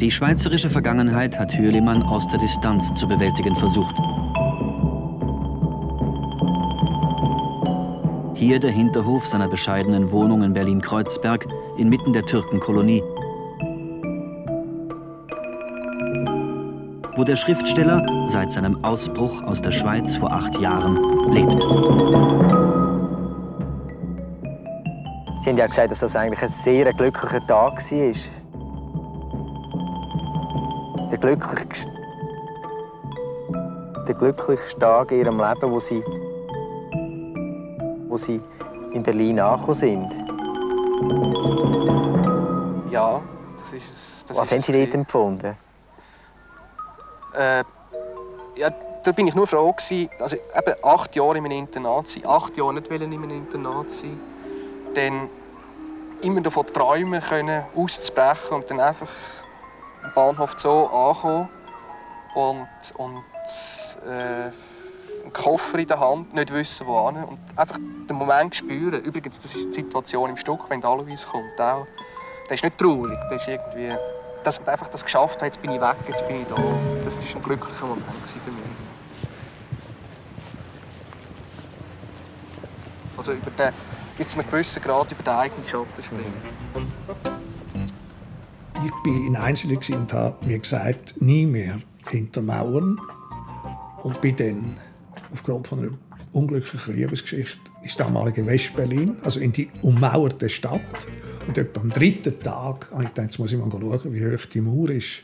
Die schweizerische Vergangenheit hat Hürlimann aus der Distanz zu bewältigen versucht. Hier der Hinterhof seiner bescheidenen Wohnung in Berlin-Kreuzberg inmitten der Türkenkolonie. Wo der Schriftsteller seit seinem Ausbruch aus der Schweiz vor acht Jahren lebt. Sie haben ja gesagt, dass das eigentlich ein sehr glücklicher Tag war. Der glücklichste, der glücklichste Tag in ihrem Leben, wo sie wo Sie in Berlin angekommen sind? Ja, das ist es. Das Was ist haben Sie dort empfunden? Äh, ja, da bin ich nur froh gewesen, also eben acht Jahre in einem Internat sein, acht Jahre nicht in einem Internat sein, dann immer davon träumen können, auszubrechen und dann einfach am Bahnhof so ankommen und, und äh, einen Koffer in der Hand, nicht wissen, wo hin. Und einfach den Moment spüren. Übrigens, das ist die Situation im Stück, wenn die Alois kommt. Auch. Das ist nicht traurig. Das ist irgendwie... Dass ich einfach das geschafft habe, jetzt bin ich weg, jetzt bin ich da. Das war ein glücklicher Moment für mich. Also über den, bis zu einem gewissen Grad über den eigenen Schatten springen. Ich war in Einzelnen und habe mir gesagt, nie mehr hinter Mauern. Und bin dann aufgrund von einer unglücklichen Liebesgeschichte ins damalige Westberlin, also in die ummauerte Stadt. Und etwa am dritten Tag habe ich gedacht, jetzt muss ich mal schauen, wie hoch die Mauer ist.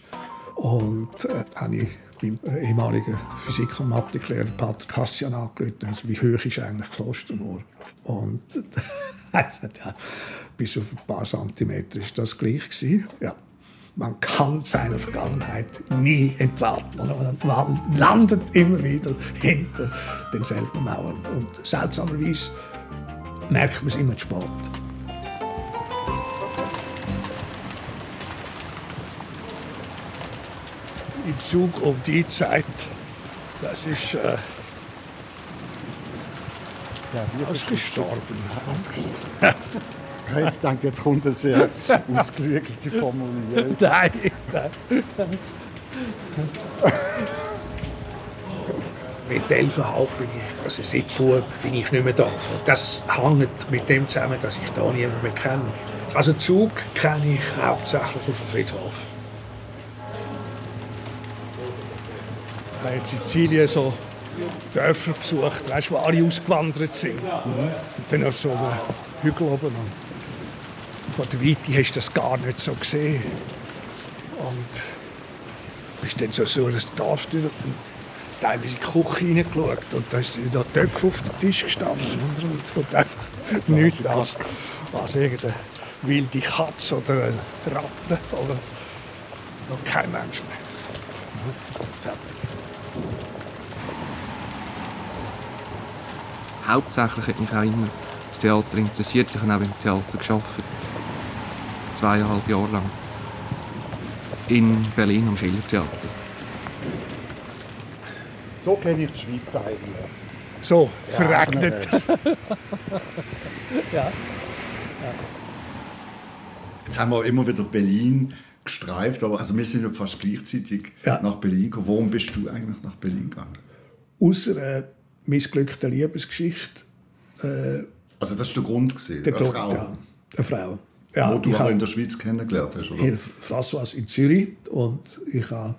Und äh, habe ich beim ehemaligen Physik- und Mathelehrer Pater Kassian angerufen, also wie hoch ist eigentlich Klostermauer? Und er sagt, ja, bis auf ein paar Zentimeter ist das gleich gewesen. Ja man kann seiner Vergangenheit nie entraten. Man landet immer wieder hinter denselben Mauern. Und seltsamerweise merkt man es immer zu spät. Im Zug um die Zeit, das ist äh, ja, ausgestorben. ausgestorben. Jetzt gedacht, jetzt kommt eine sehr ausgeklügelte Formulierung. Nein, nein. mit elfeinhalb bin ich, also seit vor bin ich nicht mehr da. Das hängt mit dem zusammen, dass ich da niemanden mehr kenne. Also Zug kenne ich hauptsächlich auf dem Friedhof. Ich habe in Sizilien so Dörfer besucht, weißt, wo alle ausgewandert sind. Mhm. Und dann auf so einem Hügel oben. Von der Weite hast du das gar nicht so gesehen. Und bist dann so, so das Dorf durch und teilweise in die Küche reingeschaut. Und da ist da Töpfe auf dem Tisch gestanden. Und, und einfach das nichts als, als irgendeine wilde Katze oder eine Ratte. Oder noch kein Mensch mehr. Fertig. Hauptsächlich hat mich auch immer Theater interessiert. Ich habe auch im Theater gearbeitet zweieinhalb Jahre lang. In Berlin am Schillertheater. So kenne ich die Schweiz eigentlich. So, ja, verregnet. ja. ja. Jetzt haben wir immer wieder Berlin gestreift, aber also wir sind ja fast gleichzeitig ja. nach Berlin gekommen. Warum bist du eigentlich nach Berlin gegangen? Aus einer missglückten Liebesgeschichte. Äh, also das war der Grund? Gewesen, der Grund, Frau. ja. Eine Frau. Ja, Wo du auch in der Schweiz kennengelernt hast, oder? In François in Zürich. Und ich habe,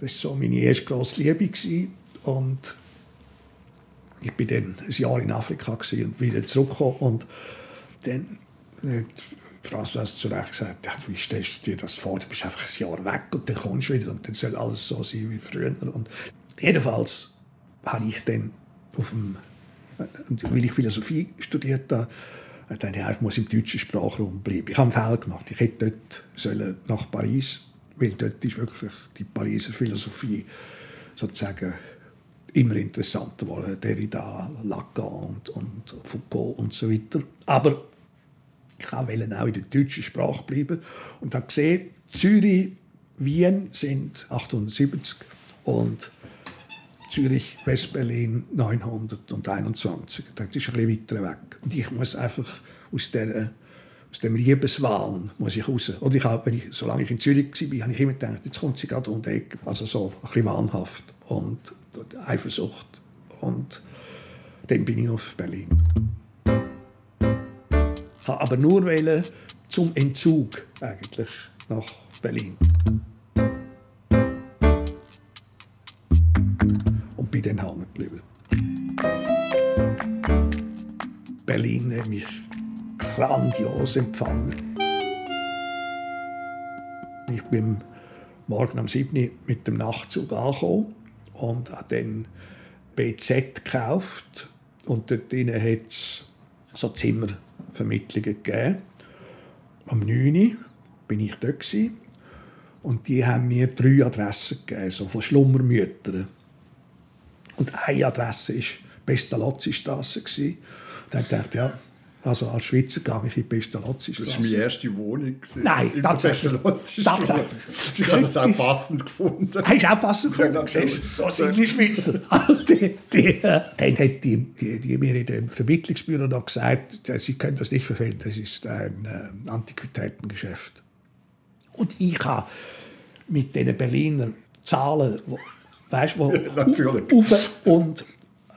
das war so meine erste grosse Liebe. Gewesen. Und ich war dann ein Jahr in Afrika und wieder zurückgekommen. Und dann hat François zu Recht gesagt, ja, wie stellst du dir das vor? Du bist einfach ein Jahr weg und dann kommst du wieder und dann soll alles so sein wie früher. Und jedenfalls habe ich dann auf dem, weil ich Philosophie studiert habe, ich dachte, ja, ich muss im deutschen Sprachraum bleiben. Ich habe einen Fehler gemacht. Ich hätte dort sollen nach Paris, weil dort ist wirklich die Pariser Philosophie sozusagen immer interessanter geworden. Derrida, Lacan und, und Foucault und so weiter. Aber ich wollte auch in der deutschen Sprache bleiben und habe gesehen, Zürich, Wien sind 870 und Zürich, Westberlin 921. Das ist ein bisschen weiter weg. Und ich muss einfach aus dieser aus dem Liebeswahn muss ich raus. Und ich habe, ich, solange ich in Zürich war, habe ich immer gedacht, jetzt kommt sie gerade um die Ecke. Also so ein bisschen wahnhaft und Eifersucht. Und dann bin ich auf Berlin. Ich aber nur wählen zum Entzug eigentlich nach Berlin. Bin dann hängen geblieben. Berlin hat mich grandios empfangen. Ich bin morgen um 7 Uhr mit dem Nachtzug angekommen und habe dann BZ gekauft. Und dort hat es so Zimmervermittlungen gegeben. Am 9 Uhr bin ich dort. Und die haben mir drei Adressen gegeben, so von Schlummermüttern. Und eine Adresse war Pestalozzi-Straße. Da dachte ich, ja, also als Schweizer gehe ich in die Pestalozzi-Straße. Das war meine erste Wohnung. Nein, tatsächlich. tatsächlich. Ich habe das auch passend gefunden. Hast du auch passend gefunden? so sind die Schweizer. die, die, dann hat die, die, die mir in dem Vermittlungsbüro noch gesagt, sie können das nicht verfehlen, das ist ein äh, Antiquitätengeschäft. Und ich habe mit diesen Berliner Zahlen, weißt du, wo, Natürlich. und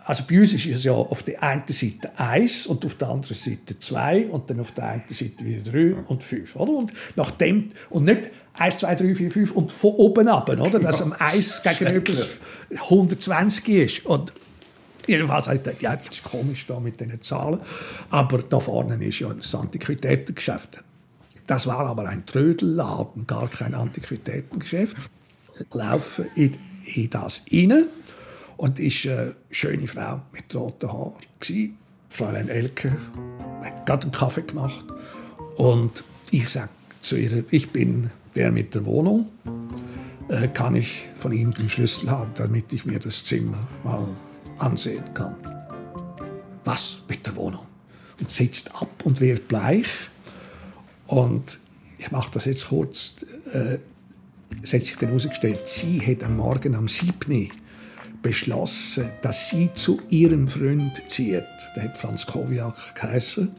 also bei uns ist es ja auf der einen Seite 1 und auf der anderen Seite 2 und dann auf der einen Seite wieder 3 und 5. Oder? Und, nach dem, und nicht 1, 2, 3, 4, 5 und von oben ab, oder? dass am 1 gegenüber 120 ist. Und jedenfalls habe ich gedacht, ja, das ist komisch da mit diesen Zahlen. Aber da vorne ist ja das Antiquitätengeschäft. Das war aber ein Trödelladen, gar kein Antiquitätengeschäft. Laufen in, in das rein und ist eine schöne Frau mit roten Haaren. Fräulein Elke hat gerade einen Kaffee gemacht. Und ich sage zu ihr, ich bin der mit der Wohnung. Äh, kann ich von Ihnen den Schlüssel haben, damit ich mir das Zimmer mal ansehen kann? Was mit der Wohnung? Und sitzt ab und wird bleich. Und ich mache das jetzt kurz. Äh, es hat sich dann herausgestellt, sie hat am Morgen am 7 beschlossen, dass sie zu ihrem Freund zieht. Der hat Franz Kowiak geheißen.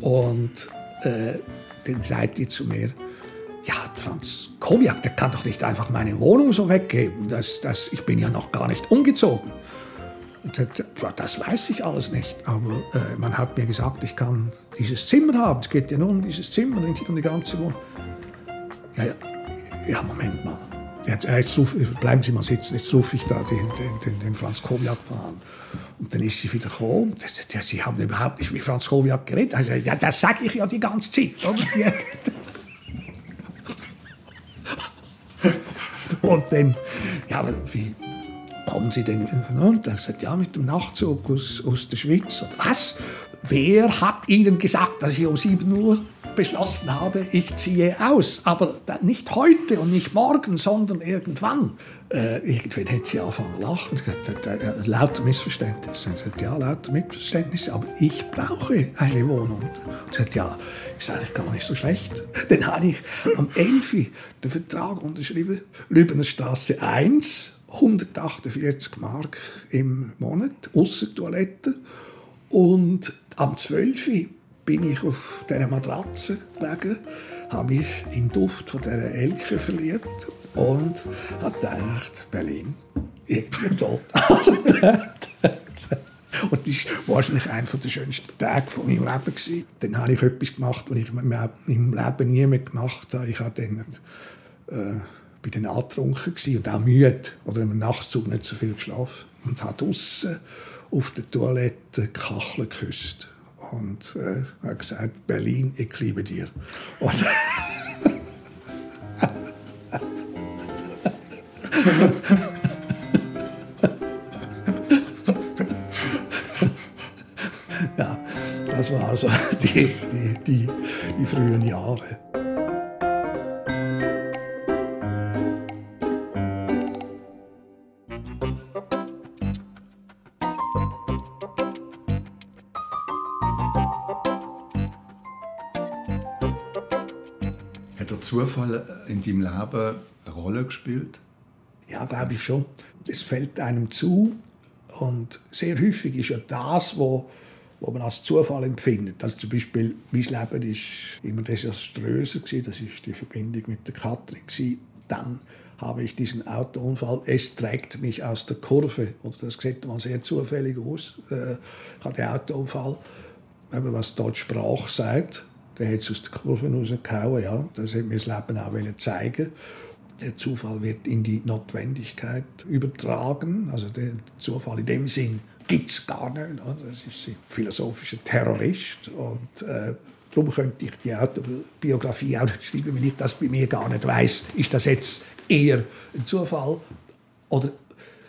Und äh, dann sagt die zu mir, ja, Franz Kowiak, der kann doch nicht einfach meine Wohnung so weggeben. Das, das, ich bin ja noch gar nicht umgezogen. Und sagt, ja, das weiß ich alles nicht. Aber äh, man hat mir gesagt, ich kann dieses Zimmer haben. Es geht ja nur um dieses Zimmer, nicht um die ganze Wohnung. Ja, ja, ja Moment mal. Jetzt, jetzt ruf, bleiben Sie mal sitzen, jetzt rufe ich da den, den, den Franz Kowiak an. Und dann ist sie wieder gekommen. Das, das, sie haben überhaupt nicht mit Franz Kowiak geredet. Also, ja, das sage ich ja die ganze Zeit. und dann, ja, wie kommen Sie denn? Und er sagt, ja, mit dem Nachtzug aus, aus der Schweiz. Was? Wer hat Ihnen gesagt, dass ich um 7 Uhr beschlossen habe, ich ziehe aus. Aber nicht heute und nicht morgen, sondern irgendwann. Äh, irgendwann hat sie angefangen zu lachen. Äh, äh, lauter Missverständnisse. Sie sagt, ja, lauter Missverständnisse, aber ich brauche eine Wohnung. Sie sagt, ja, ist eigentlich gar nicht so schlecht. Dann habe ich am 11. den Vertrag unterschrieben, Lübener Straße 1, 148 Mark im Monat, Toilette. Und am 12 bin ich auf dieser Matratze gelegen, habe mich in den Duft von dieser Elke verliebt und habe gedacht, Berlin, irgendwie toll. und das war wahrscheinlich einer der schönsten Tage von meinem Leben. Dann habe ich etwas gemacht, was ich in meinem Leben nie mehr gemacht habe. Ich habe dann, äh, bei den angetrunken und auch müde oder im Nachtzug nicht so viel geschlafen und habe draußen auf der Toilette Kacheln geküsst und äh, hat gesagt, Berlin, ich liebe dir. Und ja, das war also die, die, die, die frühen Jahre. Zufall in deinem Leben eine Rolle gespielt? Ja, glaube ich schon. Es fällt einem zu. Und sehr häufig ist ja das, was wo man als Zufall empfindet. Also zum Beispiel, mein Leben ist immer desaströser. Das ist die Verbindung mit der Katrin. Dann habe ich diesen Autounfall. Es trägt mich aus der Kurve. Oder das sieht mal sehr zufällig aus. Äh, ich hatte den Autounfall, was dort Sprache sagt. Der hat es aus der Kurve rausgehauen. Ja. Das hat mir das Leben auch zeigen der Zufall wird in die Notwendigkeit übertragen. Also der Zufall in dem Sinn gibt es gar nicht. Das ist ein philosophischer Terrorist. Und äh, darum könnte ich die Autobiografie auch nicht schreiben, weil ich das bei mir gar nicht weiß. Ist das jetzt eher ein Zufall oder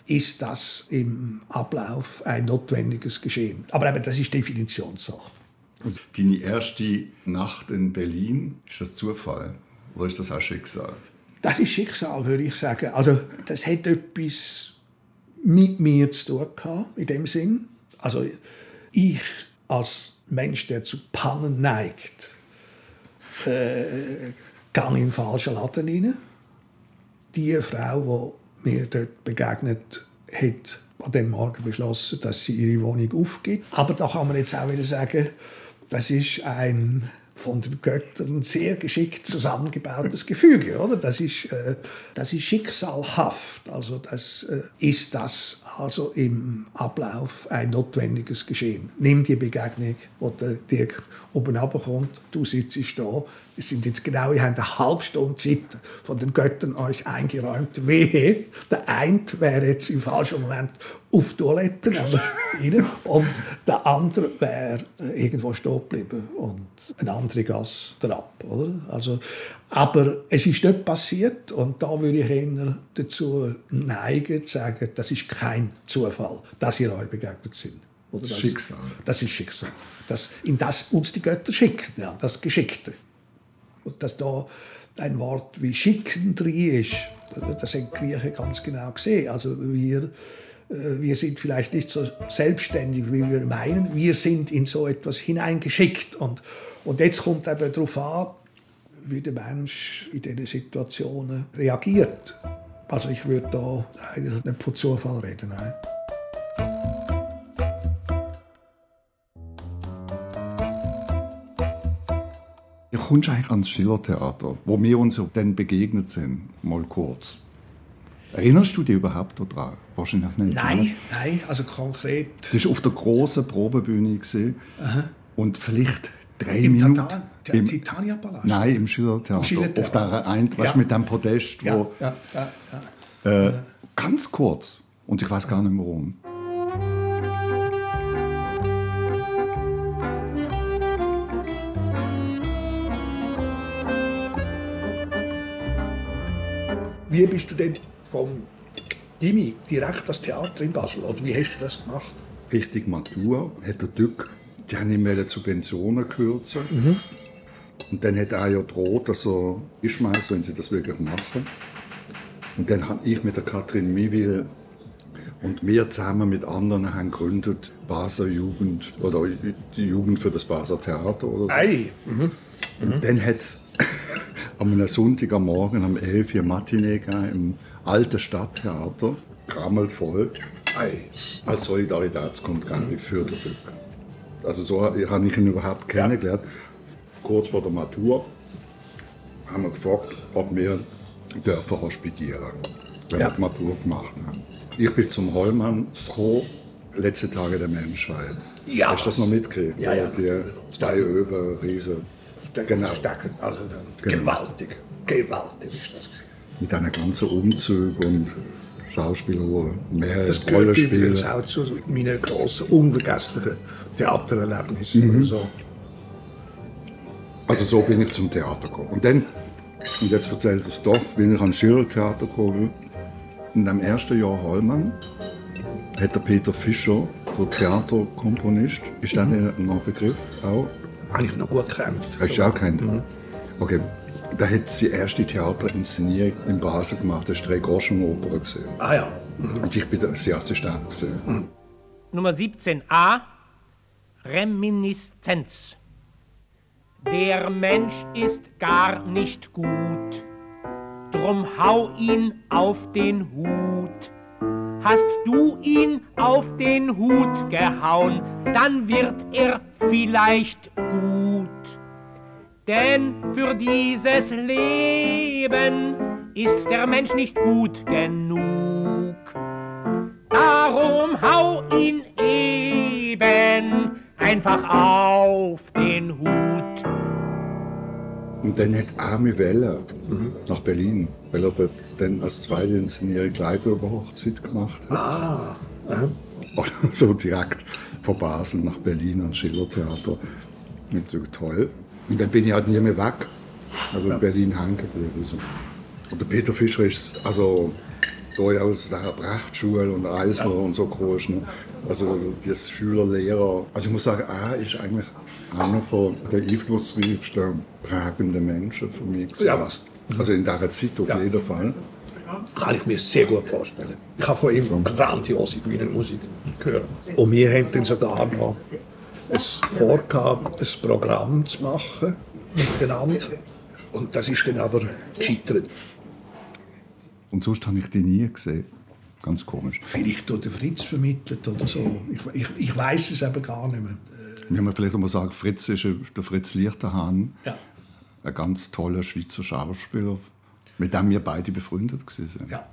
ist das im Ablauf ein notwendiges Geschehen? Aber eben, das ist Definitionssache. Und deine erste Nacht in Berlin, ist das Zufall oder ist das auch Schicksal? Das ist Schicksal, würde ich sagen. Also, das hat etwas mit mir zu tun gehabt, in dem Sinn. Also, ich als Mensch, der zu Pannen neigt, äh, gehe im falschen Laden rein. Die Frau, die mir dort begegnet hat, an dem Morgen beschlossen, dass sie ihre Wohnung aufgibt. Aber da kann man jetzt auch wieder sagen, das ist ein von den Göttern sehr geschickt zusammengebautes Gefüge. Oder? Das, ist, äh, das ist schicksalhaft. Also das äh, ist das also im Ablauf ein notwendiges Geschehen. Nimm die Begegnung, wo der Dirk oben runterkommt, du sitzt da, es sind jetzt genau, ihr habt eine halbe Stunde Zeit von den Göttern euch eingeräumt. Wehe, der eine wäre jetzt im falschen Moment auf die Toilette und der andere wäre irgendwo stehen geblieben und ein anderer Gas ab. Oder? Also, aber es ist nicht passiert und da würde ich eher dazu neigen, zu sagen, das ist kein Zufall, dass ihr euch begegnet sind. Oder das Schicksal. Das ist Schicksal. Das, in das uns die Götter schicken, ja, das Geschickte. Und dass da ein Wort wie schicken drin ist, das haben die Griechen ganz genau gesehen. Also wir, wir sind vielleicht nicht so selbstständig, wie wir meinen. Wir sind in so etwas hineingeschickt. Und, und jetzt kommt eben darauf an, wie der Mensch in diesen Situationen reagiert. Also ich würde da eigentlich nicht von Zufall reden. Nein. Wie kommst eigentlich ans Schillertheater, wo wir uns dann begegnet sind, mal kurz? Erinnerst du dich überhaupt daran? Wahrscheinlich nicht. Nein, ne? nein, also konkret. Es war auf der großen Probebühne. Und vielleicht drei Im Minuten. Tata, Im Titania-Palast? Nein, im Schillertheater. Schiller auf der ein, ja. weißt, mit dem Podest. Ja, wo, ja, ja, ja. Äh, ganz kurz. Und ich weiß gar nicht mehr warum. Wie bist du denn vom Gimmi direkt das Theater in Basel? Oder wie hast du das gemacht? Richtig Matur hat der Dück, die haben ihm Subventionen kürzen. Mhm. Und dann hat er ja droht, dass er schmeißt, wenn sie das wirklich machen. Und dann habe ich mit der Katrin Miewil und wir zusammen mit anderen haben gegründet Basler Jugend oder die Jugend für das Basler Theater oder so. Ei. Mhm. Mhm. Und dann hat es am Sonntagmorgen um 11 Uhr Matinee im alten Stadttheater, krammelt voll, als Solidaritätskundgang für den Glück. Also so habe ich ihn überhaupt kennengelernt. Kurz vor der Matur haben wir gefragt, ob wir dürfen hospitieren, wenn ja. wir die Matur gemacht haben. Ich bin zum Hollmann gekommen, letzte Tage der Menschheit. Ja. Hast du das noch mitgekriegt? Ja, ja. Die zwei Öber, Riesen. Genau. Also genau. gewaltig, gewaltig ist das. Mit einer ganzen Umzug und Schauspieler, die mehrere das Rollen spielen. Das auch zu meinen grossen, unvergesslichen Theatererlebnissen. Mhm. So. Also so bin ich zum Theater gekommen. Und dann, und jetzt erzählt es doch, bin ich ans Schillertheater gekommen. In dem ersten Jahr Hollmann hat der Peter Fischer, der Theaterkomponist, ist das mhm. ein Begriff auch? habe ich noch gut gekannt. Hast du auch gekannt? Mhm. Okay. Da hat sie erste Theaterinszenierung in Basel gemacht. Das war drei Groschenoper. Ah ja. Mhm. Und ich bin der Assistent. Mhm. Nummer 17a Reminiszenz. Der Mensch ist gar nicht gut, drum hau ihn auf den Hut. hast du ihn auf den Hut gehauen, dann wird er vielleicht gut. Denn für dieses Leben ist der Mensch nicht gut genug. Darum hau ihn eben einfach auf den Hut. Und dann hat Arme Weller nach Berlin, weil er dann als zweite Inszenierung Gleitüberhochzeit gemacht hat. Ah, Oder so direkt von Basel nach Berlin ans Schillertheater. Natürlich toll. Und dann bin ich halt nie mehr weg. Also in Berlin hängen geblieben. So. Und der Peter Fischer ist also da aus der Prachtschule und Eisler und so groß. Ne? Also das Schüler, Lehrer. Also ich muss sagen, er ist eigentlich einer von der einflussreichsten prägenden Menschen für mich. gewesen. Ja, was? Also in dieser Zeit auf Ja. jeden Fall. kann ich mir sehr gut vorstellen. Ich habe von ihm grandiose Bühnenmusik gehört. Und wir haben dann sogar noch es vorgehabt, ein Programm zu machen miteinander. Und das ist dann aber gescheitert. Und sonst habe ich die nie gesehen. Ganz komisch. Vielleicht durch den Fritz vermittelt oder so. Ich, ich, ich weiß es eben gar nicht mehr. Wir haben vielleicht noch mal sagen, Fritz ist der Fritz Lichterhahn, Ja. ein ganz toller Schweizer Schauspieler, mit dem wir beide befreundet sind. Ja.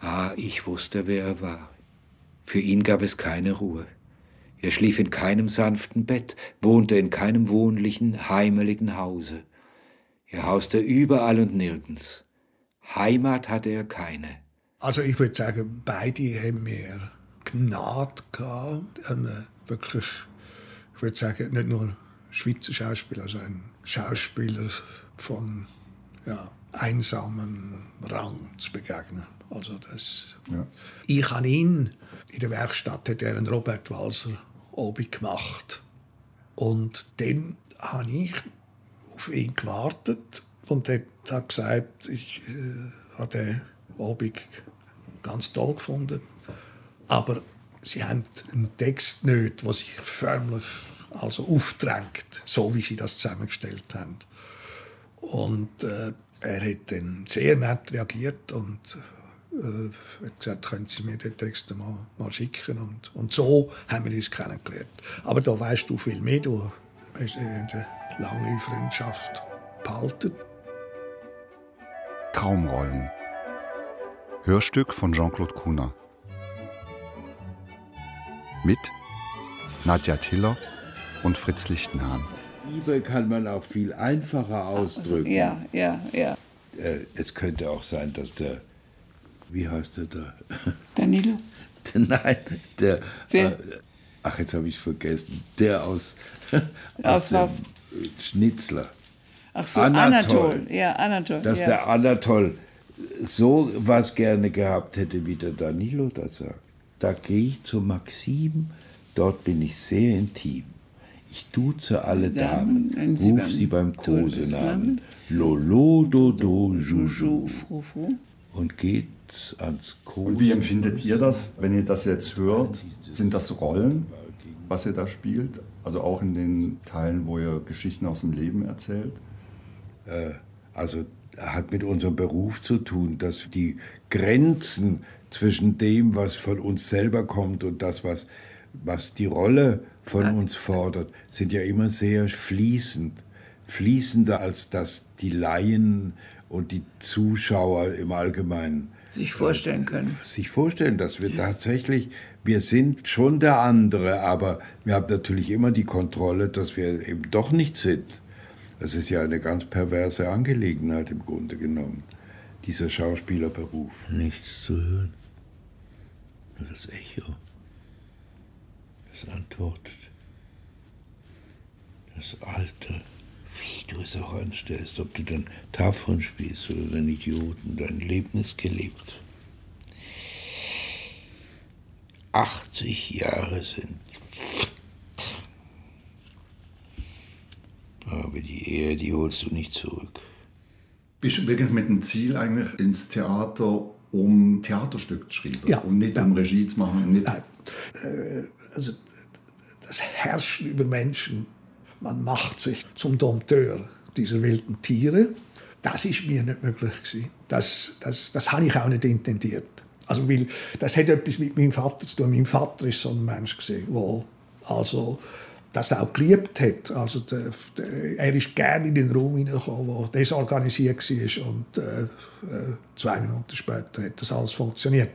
Ah, ich wusste, wer er war. Für ihn gab es keine Ruhe. Er schlief in keinem sanften Bett, wohnte in keinem wohnlichen, heimeligen Hause. Er hauste überall und nirgends. Heimat hatte er keine. Also ich würde sagen, beide haben mehr Gnade gehabt. Ein, wirklich, ich würde sagen, nicht nur Schweizer Schauspieler, also ein Schauspieler von ja, einsamem Rang zu begegnen. Also das, Ja. Ich habe ihn, in der Werkstatt hat er einen Robert Walser Obi gemacht. Und dann habe ich auf ihn gewartet und hat gesagt, ich äh, habe den Abend ganz toll gefunden. Aber sie haben einen Text nicht, der sich förmlich also aufdrängt, so wie sie das zusammengestellt haben. Und äh, er hat dann sehr nett reagiert und äh, hat gesagt, können Sie mir den Text mal, mal schicken. Und, und so haben wir uns kennengelernt. Aber da weißt du viel mehr. Du hast eine lange Freundschaft behalten. Traumrollen. Hörstück von Jean-Claude Kuhner. Mit Nadja Tiller und Fritz Lichtenhahn. Liebe kann man auch viel einfacher ausdrücken. Ja, ja, ja. Äh, es könnte auch sein, dass der, wie heißt der da? Danilo? Nein, der, Wer? äh, ach jetzt habe ich es vergessen, der aus, Aus dem, was? Schnitzler. Ach so, Anatol. Anatol. Ja, Anatol. Dass ja. der Anatol so was gerne gehabt hätte, wie der Danilo das sagt. Da gehe ich zu Maxim, dort bin ich sehr intim. Ich duze alle Damen, Damen, sie ruf beim sie beim Kosenamen. Lolo, Dodo, Juju. Und geht's ans Kosen. Und wie empfindet ihr das, wenn ihr das jetzt hört? Sind das Rollen, was ihr da spielt? Also auch in den Teilen, wo ihr Geschichten aus dem Leben erzählt? Äh, also hat mit unserem Beruf zu tun, dass die Grenzen zwischen dem, was von uns selber kommt und das, was, was die Rolle von uns fordert, sind ja immer sehr fließend. Fließender als dass die Laien und die Zuschauer im Allgemeinen Sich vorstellen können. sich vorstellen, dass wir tatsächlich, wir sind schon der andere, aber wir haben natürlich immer die Kontrolle, dass wir eben doch nicht sind. Das ist ja eine ganz perverse Angelegenheit im Grunde genommen, dieser Schauspielerberuf. Nichts zu hören, nur das Echo, das antwortet. Das Alte, wie du es auch anstellst, ob du dann Tafeln spielst oder den Idioten, dein Leben ist gelebt. 80 Jahre sind. Aber die Ehe, die holst du nicht zurück. Bist du wirklich mit dem Ziel eigentlich ins Theater, um Theaterstück zu schreiben? Ja. Und nicht um Regie zu machen? Nicht Nein. Äh, also das Herrschen über Menschen, man macht sich zum Dompteur dieser wilden Tiere. Das ist mir nicht möglich gewesen. Das, das, das habe ich auch nicht intendiert. Also, weil das hat etwas mit meinem Vater zu tun. Mein Vater ist so ein Mensch, der also das auch geliebt hat. Also der, der, er ist gerne in den Raum hineingekommen, der desorganisiert war und äh, äh, zwei Minuten später hat das alles funktioniert.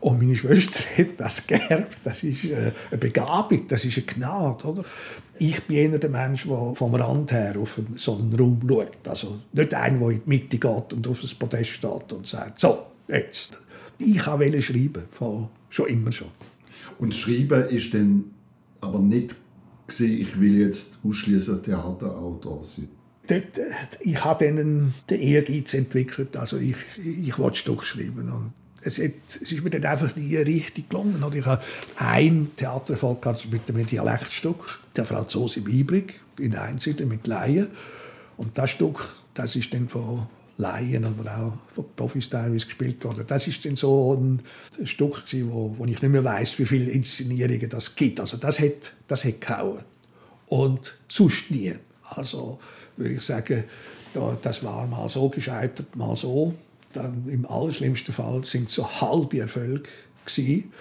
Und meine Schwester hat das geerbt. Das ist äh, eine Begabung, das ist eine Gnade. Oder? Ich bin eher der Mensch, der vom Rand her auf so einen Raum schaut. Also nicht einer, der in die Mitte geht und auf das Podest steht und sagt, so, jetzt. Ich wollte schreiben, von, schon immer schon. Und Schreiben ist dann aber nicht gesehen, ich will jetzt ausschließlich Theaterautor sein. Dort, äh, ich habe dann den Ehrgeiz entwickelt, also ich, ich wollte Stück schreiben und es, hat, es ist mir dann einfach nie richtig gelungen. Oder ich habe ein Theatererfolg mit einem Dialektstück, der Franzose im Ibrig, in Einsiedeln mit Laien. Und das Stück, das ist dann von Laien, aber auch von Profis teilweise gespielt worden. Das ist dann so ein Stück gewesen, wo, wo ich nicht mehr weiß, wie viele Inszenierungen das gibt. Also das hat, das hat gehauen. Und sonst nie. Also würde ich sagen, das war mal so gescheitert, mal so. Dann Im allerschlimmsten Fall sind so halbe Erfolge gewesen.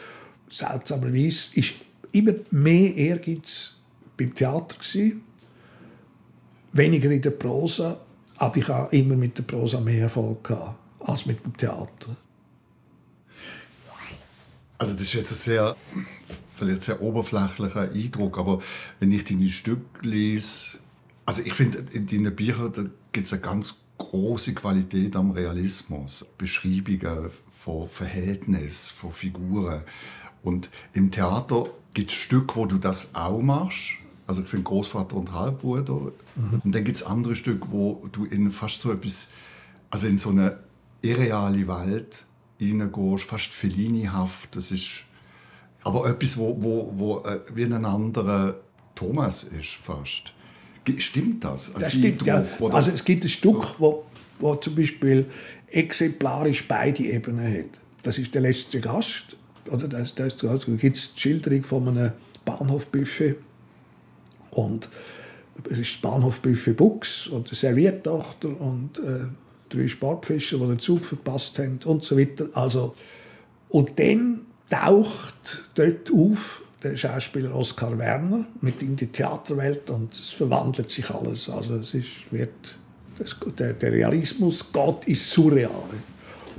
Seltsamerweise ist immer mehr Ehrgeiz beim Theater gewesen, weniger in der Prosa aber ich habe immer mit der Prosa mehr Erfolg gehabt als mit dem Theater. Also das ist jetzt ein sehr, vielleicht sehr oberflächlicher Eindruck, aber wenn ich deine Stücke lese, also ich finde, in deinen Büchern gibt es eine ganz große Qualität am Realismus. Beschreibungen von Verhältnissen, von Figuren. Und im Theater gibt es Stücke, wo du das auch machst. Also ich finde Großvater und Halbbruder. Mhm. Und dann gibt es andere Stücke, wo du in fast so etwas, also in so eine irreale Welt hineingehst, fast Fellini-haft. Das ist aber etwas, wo, wo, wo äh, wie ein anderer Thomas ist fast. Stimmt das? Also das stimmt, ja. Also es gibt ein Stück, wo, wo zum Beispiel exemplarisch beide Ebenen hat. Das ist der letzte Gast. Oder das, das, da gibt es die Schilderung von einem Bahnhofbuffet und es ist das Bahnhofbuffet Bux und eine Serviertochter und äh, drei Sportfischer, die den Zug verpasst haben und so weiter. Also, und dann taucht dort auf der Schauspieler Oskar Werner mit in die Theaterwelt und es verwandelt sich alles. Also es ist, wird, das, der, der Realismus geht ins Surreale.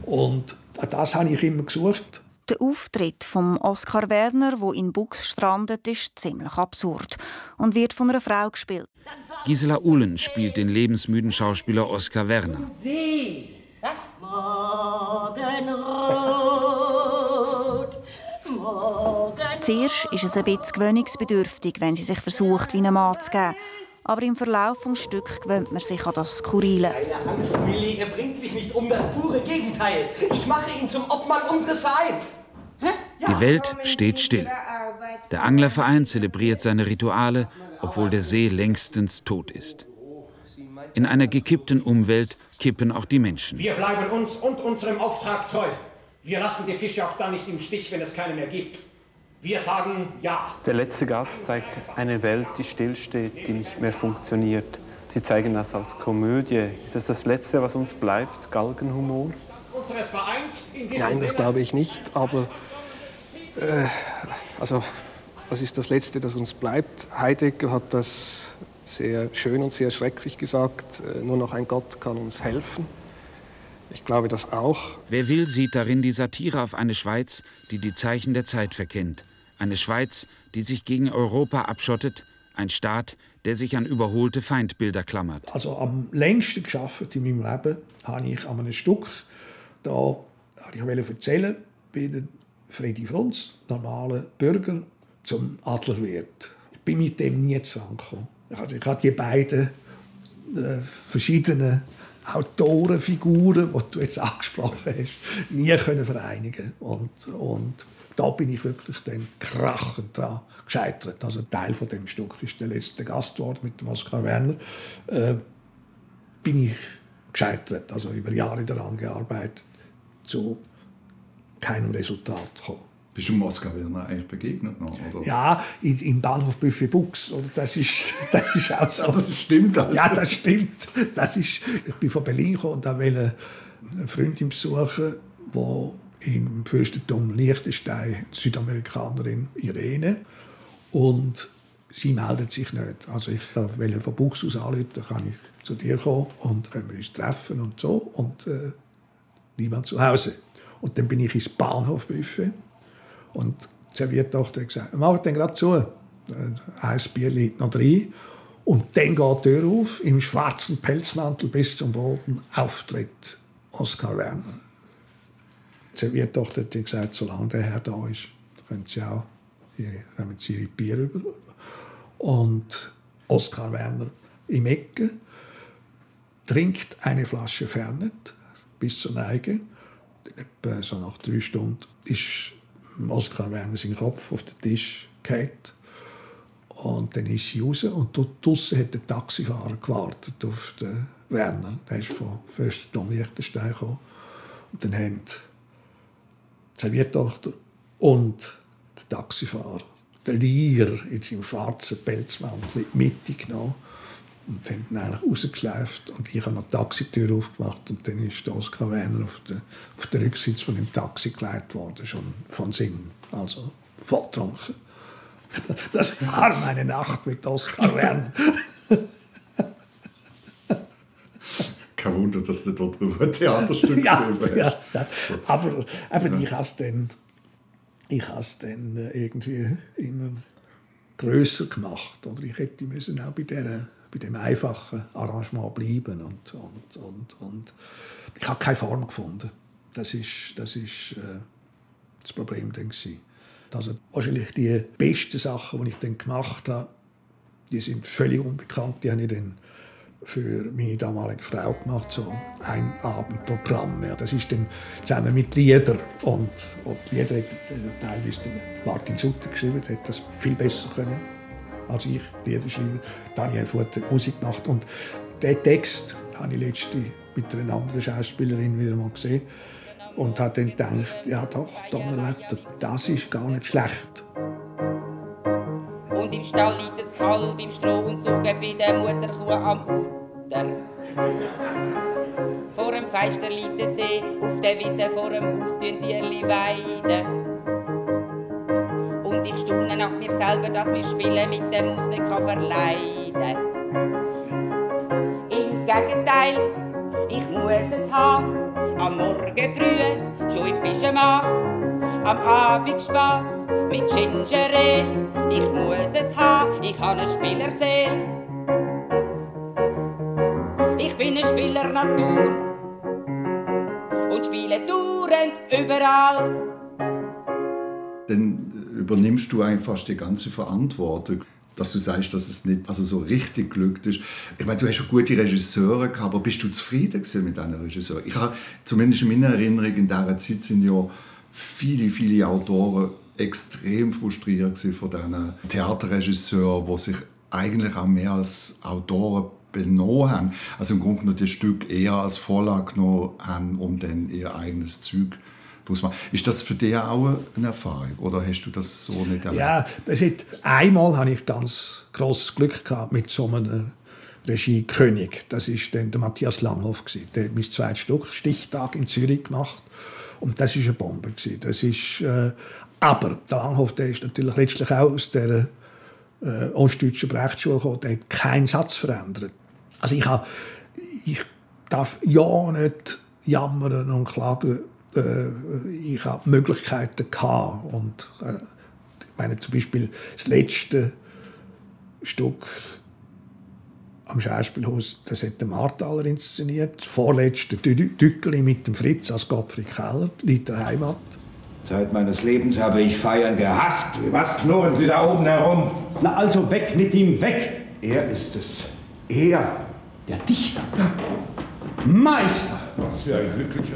Und das habe ich immer gesucht. Der Auftritt von Oskar Werner, wo in Bux strandet, ist ziemlich absurd und wird von einer Frau gespielt. Gisela Uhlen spielt den lebensmüden Schauspieler Oskar Werner. Sie, was? Morgenrot, Zuerst ist es ein bisschen gewöhnungsbedürftig, wenn sie sich versucht, wie ein Mann zu geben. Aber im Verlauf des Stücks gewöhnt man sich an das Skurrile. Keine Angst, Willi, er bringt sich nicht um das pure Gegenteil. Ich mache ihn zum Obmann unseres Vereins. Die Welt steht still. Der Anglerverein zelebriert seine Rituale, obwohl der See längstens tot ist. In einer gekippten Umwelt kippen auch die Menschen. Wir bleiben uns und unserem Auftrag treu. Wir lassen die Fische auch dann nicht im Stich, wenn es keine mehr gibt. Wir sagen Ja. Der letzte Gast zeigt eine Welt, die stillsteht, die nicht mehr funktioniert. Sie zeigen das als Komödie. Ist es das Letzte, was uns bleibt? Galgenhumor? Nein, das glaube ich nicht. Aber äh, also, was ist das Letzte, das uns bleibt? Heidegger hat das sehr schön und sehr schrecklich gesagt. Äh, nur noch ein Gott kann uns helfen. Ich glaube das auch. Wer will, sieht darin die Satire auf eine Schweiz, die die Zeichen der Zeit verkennt. Eine Schweiz, die sich gegen Europa abschottet, ein Staat, der sich an überholte Feindbilder klammert. Also am längsten geschafft in meinem Leben habe ich an einem Stück, da wollte ich erzählen, bei den Freddy Frunz, normaler Bürger, zum Adlerwirt. Ich bin mit dem nie zusammengekommen. Ich hatte, ich die beiden äh, verschiedenen Autorenfiguren, die du jetzt angesprochen hast, nie können vereinigen und, und da bin ich wirklich dann krachend dran gescheitert. Also ein Teil von dem Stück ist der letzte Gastwort mit dem Oskar Werner. Äh, bin ich gescheitert, also über Jahre daran gearbeitet, zu keinem Resultat gekommen. Bist du Oskar Werner eigentlich begegnet noch? Oder? Ja, in, im Bahnhof Buffet Bux. Das ist, das ist auch so. Das stimmt. Also. Ja, das stimmt. Das ist, ich bin von Berlin gekommen und wollte eine Freundin besuchen, die im Fürstentum Liechtenstein, Südamerikanerin Irene. Und sie meldet sich nicht. Also ich wollte von Buchs aus anrufen, kann ich zu dir kommen und können wir uns treffen und so. Und äh, niemand zu Hause. Und dann bin ich ins Bahnhofbuffet und die Serviertochter hat gesagt, mach den gerade zu. Äh, ein Bier liegt noch drin. Und dann geht die Tür auf, im schwarzen Pelzmantel bis zum Boden, auftritt Oskar Werner. Serviertochter hat gesagt, solange der Herr da ist, können Sie auch ihre, Sie Ihre Bier über. Und Oskar Werner im Ecke trinkt eine Flasche Fernet bis zur Neige. Etwa so nach drei Stunden ist Oskar Werner sein Kopf auf den Tisch gefallen. Und dann ist sie raus und dort draussen hat der Taxifahrer gewartet auf den Werner. Der ist von Fürstentum Liechtenstein gekommen. Und dann haben Serviertochter und der Taxifahrer den Lier in seinem schwarzen Pelzmantel in die Mitte genommen und haben ihn eigentlich rausgeschleift. Und ich habe noch die Taxitür aufgemacht und dann ist Oskar Werner auf den, auf den Rücksitz von dem Taxi gelegt worden, schon von Sinn, also volltrunken. Das war meine Nacht mit Oskar Werner. Kein Wunder, dass du dort drüber ein Theaterstück ja, hast. ja, ja. Aber eben, ich habe es dann, ich has dann äh, irgendwie immer grösser gemacht. Oder ich hätte müssen auch bei, der, bei dem einfachen Arrangement bleiben. Und, und, und, und ich habe keine Form gefunden. Das ist das, ist, äh, das Problem dann gewesen. Also wahrscheinlich die besten Sachen, die ich dann gemacht habe, die sind völlig unbekannt. Die habe ich dann für meine damalige Frau gemacht, so ein Abendprogramm. Ja, das ist dann zusammen mit Liedern und, und Lieder hat teilweise Martin Sutter geschrieben, der hat das viel besser können als ich Lieder schreiben. Daniel Futter Musik gemacht und den Text habe ich letzte mit einer anderen Schauspielerin wieder mal gesehen und habe dann gedacht, ja doch, Donnerwetter, das ist gar nicht schlecht. Und im Stall liegt das Kalb im Stroh und sogen bei der Mutterkuh am Uter. Vor dem Feister auf der Wiese vor dem Haus tun Tierli weiden. Und ich staune nach mir selber, dass mir Spielen mit der Maus nicht kann verleiden Im Gegenteil, ich muss es haben, am Morgen früh, schon im Pyjama, am Abend spät, mit Ginger Ale. Ich muss es haben, ich habe eine Spielerseele. Ich bin ein Spieler Natur und spiele dauernd überall. Dann übernimmst du einfach die ganze Verantwortung dass du sagst, dass es nicht also so richtig glückt ist. Ich meine, du hast schon gute Regisseure gehabt, aber bist du zufrieden mit deinen Regisseuren? Ich habe zumindest in meiner Erinnerung in dieser Zeit sind ja viele, viele Autoren extrem frustriert von diesen Theaterregisseuren, die sich eigentlich auch mehr als Autoren benommen haben. Also im Grunde genommen das Stück eher als Vorlage genommen haben, um dann ihr eigenes Zeug ist das für dich auch eine Erfahrung oder hast du das so nicht erlebt? Ja, das hat, einmal hatte ich ganz großes Glück gehabt mit so einem Regiekönig. Das ist dann der Matthias Langhoff Der hat mein zweites Stück Stichtag in Zürich gemacht und das ist eine Bombe Das ist, äh, aber der Langhoff, der ist natürlich letztlich auch aus der äh, ostdeutschen Rechtsschule gekommen. Der hat keinen Satz verändert. Also ich, habe, ich darf ja nicht jammern und klagen äh, ich habe Möglichkeiten gehabt. Und äh, ich meine zum Beispiel das letzte Stück am Schauspielhaus, das hat der Marthaler inszeniert. Das vorletzte Dückeli mit dem Fritz als Gottfried Keller, liegt der Heimat. Zeit meines Lebens habe ich Feiern gehasst. Was knurren Sie da oben herum? Na also weg mit ihm, weg! Er ist es. Er, der Dichter. Meister!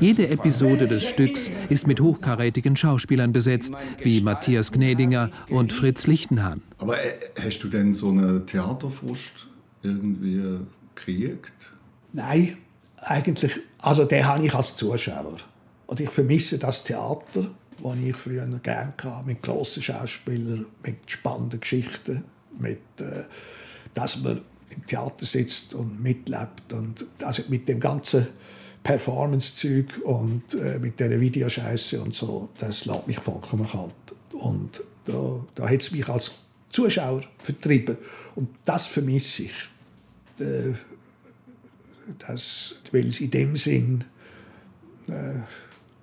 Jede Episode des Stücks ist mit hochkarätigen Schauspielern besetzt, wie Matthias Gnädinger und Fritz Lichtenhahn. Aber äh, hast du denn so eine Theaterfrust irgendwie gekriegt? Nein, eigentlich, also den habe ich als Zuschauer. Und ich vermisse das Theater, das ich früher gerne hatte, mit grossen Schauspielern, mit spannenden Geschichten, mit, äh, dass man im Theater sitzt und mitlebt und also mit dem ganzen Performance-Zeug und äh, mit dieser Videoscheiße und so, das lässt mich vollkommen kalt. Und da, da hat es mich als Zuschauer vertrieben. Und das vermisse ich. Äh, das, weil es in dem Sinn äh,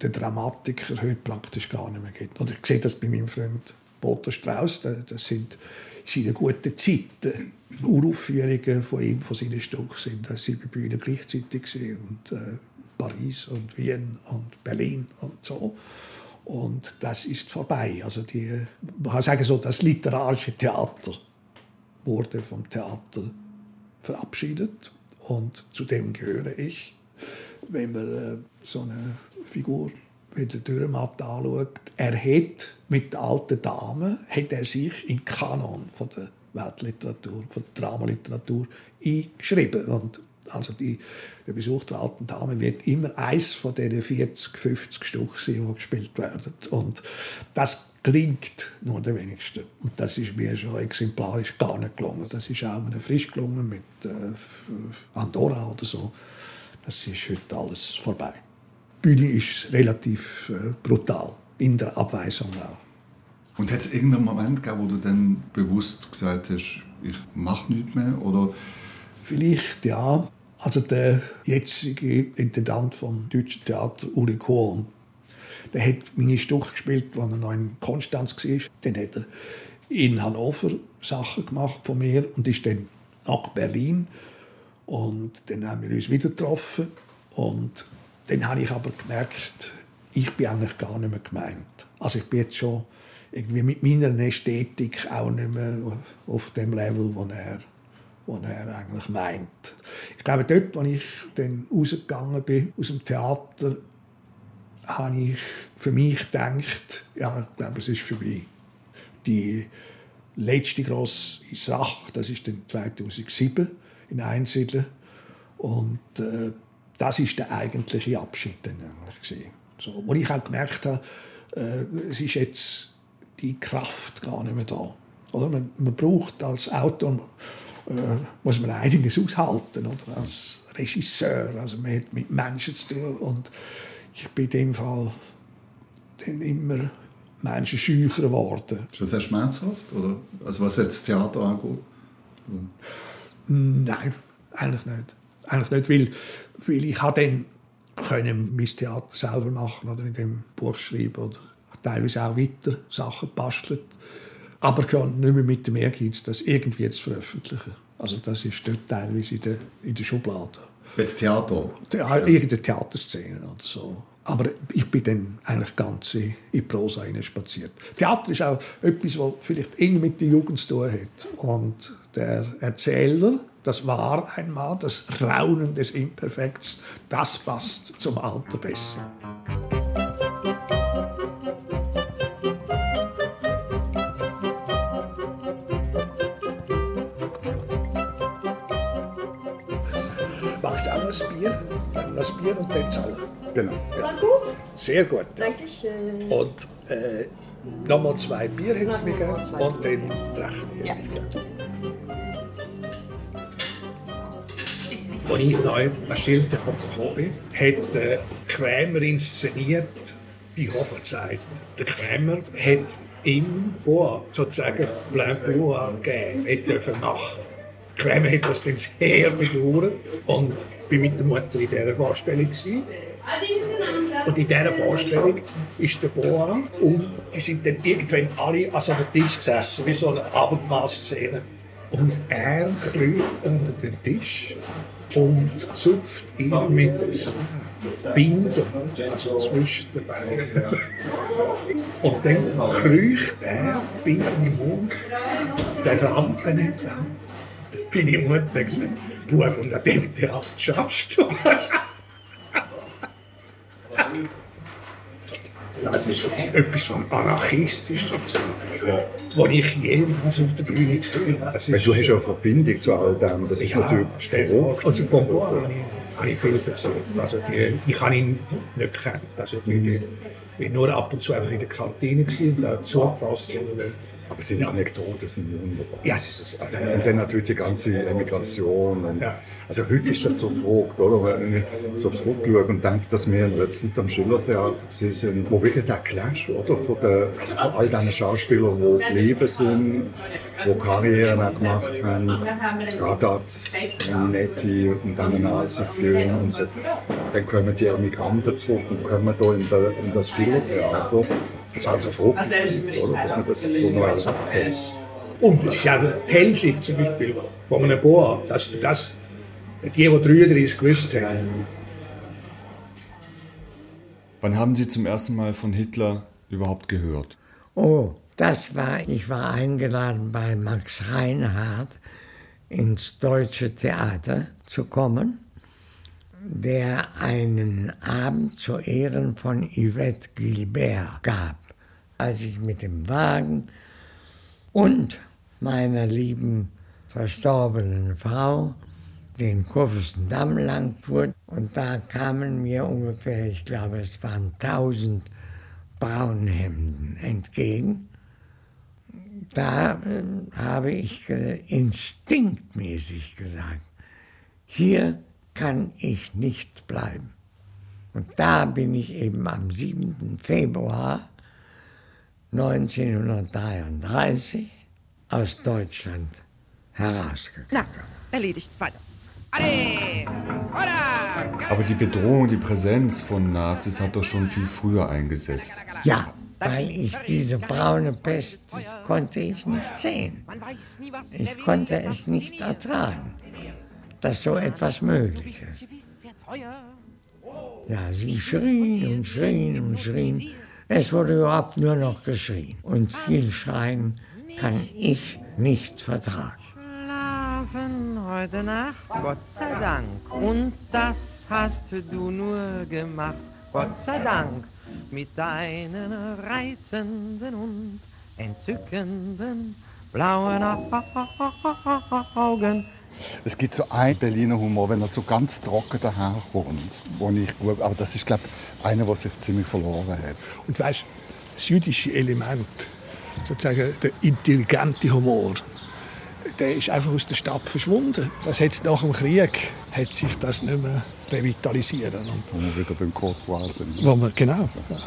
den Dramatiker heute praktisch gar nicht mehr gibt. Und ich sehe das bei meinem Freund Boto Strauss. Das sind seine guten Zeiten. Uraufführungen von ihm, von seinen Stücken, sind sieben Bühnen gleichzeitig und äh, Paris und Wien und Berlin und so. Und das ist vorbei. Also die, man kann sagen, so das literarische Theater wurde vom Theater verabschiedet und zu dem gehöre ich. Wenn man äh, so eine Figur wie der Dürrematt anschaut, er hat mit der alten Dame hat er sich in Kanon von der Weltliteratur, von der Dramaliteratur eingeschrieben. Und also die, der Besuch der alten Dame wird immer eins von den 40, 50 Stück sein, die gespielt werden. Und das klingt nur der wenigsten. Und das ist mir schon exemplarisch gar nicht gelungen. Das ist auch mir frisch gelungen mit äh, Andorra oder so. Das ist heute alles vorbei. Die Bühne ist relativ äh, brutal, in der Abweisung auch. Und hat es irgendeinen Moment gegeben, wo du dann bewusst gesagt hast, ich mache nichts mehr? Oder? Vielleicht ja. Also der jetzige Intendant vom Deutschen Theater, Uli Kohn, der hat meine Stücke gespielt, als er noch in Konstanz war. Dann hat er in Hannover Sachen gemacht von mir und ist dann nach Berlin. Und dann haben wir uns wieder getroffen. Und dann habe ich aber gemerkt, ich bin eigentlich gar nicht mehr gemeint. Also ich bin jetzt schon irgendwie mit meiner Ästhetik auch nicht mehr auf dem Level, wo er, wo er eigentlich meint. Ich glaube, dort, als ich dann rausgegangen bin aus dem Theater, habe ich für mich gedacht, ja, ich glaube, es ist vorbei. Die letzte grosse Sache, das ist dann 2007 in Einsiedeln. Und äh, das ist der eigentliche Abschied dann eigentlich so, wo ich auch gemerkt habe, äh, es ist jetzt die Kraft gar nicht mehr da. Oder? Man, man braucht als Autor äh, muss man einiges aushalten oder? als Regisseur. Also man hat mit Menschen zu tun und ich bin in dem Fall dann immer menschenscheucher geworden. Ist das sehr schmerzhaft? Oder? Also was jetzt das Theater angeht? Nein, eigentlich nicht. Eigentlich nicht, weil, weil ich dann können mein Theater selber machen oder in dem Buch schreiben oder teilweise auch weiter Sachen bastelt. Aber schon nicht mehr mit dem Ehrgeiz, das irgendwie zu veröffentlichen. Also das ist dort teilweise in der, in der Schublade. Jetzt Theater? Irgendeine Theaterszene oder so. Aber ich bin dann eigentlich ganz in die Prosa spaziert. Theater ist auch etwas, was vielleicht eng mit der Jugend zu tun hat. Und der Erzähler, das war einmal das Raunen des Imperfekts, das passt zum Alter besser. Machst du auch noch ein Bier? Dann noch ein Bier und dann zahlen. Genau. Ja. gut? Sehr gut. Dankeschön. Und äh, nochmal zwei Bier hätte ich mir gerne und dann die Rechnung. Ja. Als ich neu das Schildtheater gekommen bin, hat äh, Krämer inszeniert die Hochzeit. Der Krämer hat ihm Boa, sozusagen Plein Boa gegeben, er dürfen machen. Krämer hat das dann sehr bedauert und bin mit der Mutter in dieser Vorstellung. Gewesen. Und in dieser Vorstellung ist der Boa und die sind dann irgendwann alle an so einem Tisch gesessen, wie so eine Abendmahlszene. Und er kriecht unter den Tisch und zupft ihn mit Binden, also zwischen den Beinen. Und dann kriecht er bei im Mund der Rampen entlang. Da bin ich Mutter gesagt, Bub, und an dem Theater schaffst du was. Das ist etwas von anarchistisch, was ich jemals auf der Bühne gesehen habe. Weil du hast ja eine Verbindung zu all dem, das ist Ja, natürlich verrückt. Also von Boa habe ich habe ich viel erzählt. Also die, ich habe ihn nicht gekannt. Also ich bin nur ab und zu einfach in der Kantine und da zugepasst. Aber seine Anekdoten sind wunderbar. Ja, es ist, und dann natürlich die ganze Emigration. Und, Also heute ist das so verrückt, oder? Wenn ich so zurückschaue und denke, dass wir in Zeit am Schillertheater sind, wo wirklich der Clash, oder? Von, der, also von all diesen Schauspielern, die geblieben sind, die Karrieren auch gemacht haben. Gadat, Netti und dann Nazi-Film und so. Dann kommen die Emigranten zurück und kommen hier in, der, in das Schillertheater. Das ist also verrückt, oder? Dass man das so noch erlebt hat. Und eben die Hellsicht zum Beispiel von einem Boa, dass das die, die 33 gewusst haben. Wann haben Sie zum ersten Mal von Hitler überhaupt gehört? Oh, das war, ich war eingeladen bei Max Reinhardt ins Deutsche Theater zu kommen, der einen Abend zu Ehren von Yvette Gilbert gab. Als ich mit dem Wagen und meiner lieben verstorbenen Frau den Kurfürstendamm lang fuhr und da kamen mir ungefähr, ich glaube es waren tausend Braunhemden entgegen. Da äh, habe ich instinktmäßig gesagt, hier kann ich nicht bleiben. Und da bin ich eben am 7. Februar 1933 aus Deutschland herausgekommen. Na, erledigt. Weiter. Aber die Bedrohung, die Präsenz von Nazis hat doch schon viel früher eingesetzt. Ja, weil ich diese braune Pest das konnte ich nicht sehen. Ich konnte es nicht ertragen, dass so etwas möglich ist. Ja, sie schrien und schrien und schrien. Es wurde überhaupt nur noch geschrien. Und viel Schreien kann ich nicht vertragen. Schlafen heute Nacht, Gott sei Dank. Und das hast du nur gemacht, Gott sei Dank. Mit deinen reizenden und entzückenden blauen Augen. Es gibt so einen Berliner Humor, wenn er so ganz trocken daherkommt, wo ich gut, aber das ist glaube ich einer, der sich ziemlich verloren hat. Und weißt, das jüdische Element, sozusagen der intelligente Humor, der ist einfach aus der Stadt verschwunden. Das hat nach dem Krieg hat sich das nicht mehr revitalisieren. Und Wo wir wieder beim Courtois sind. wo man, genau. Ja.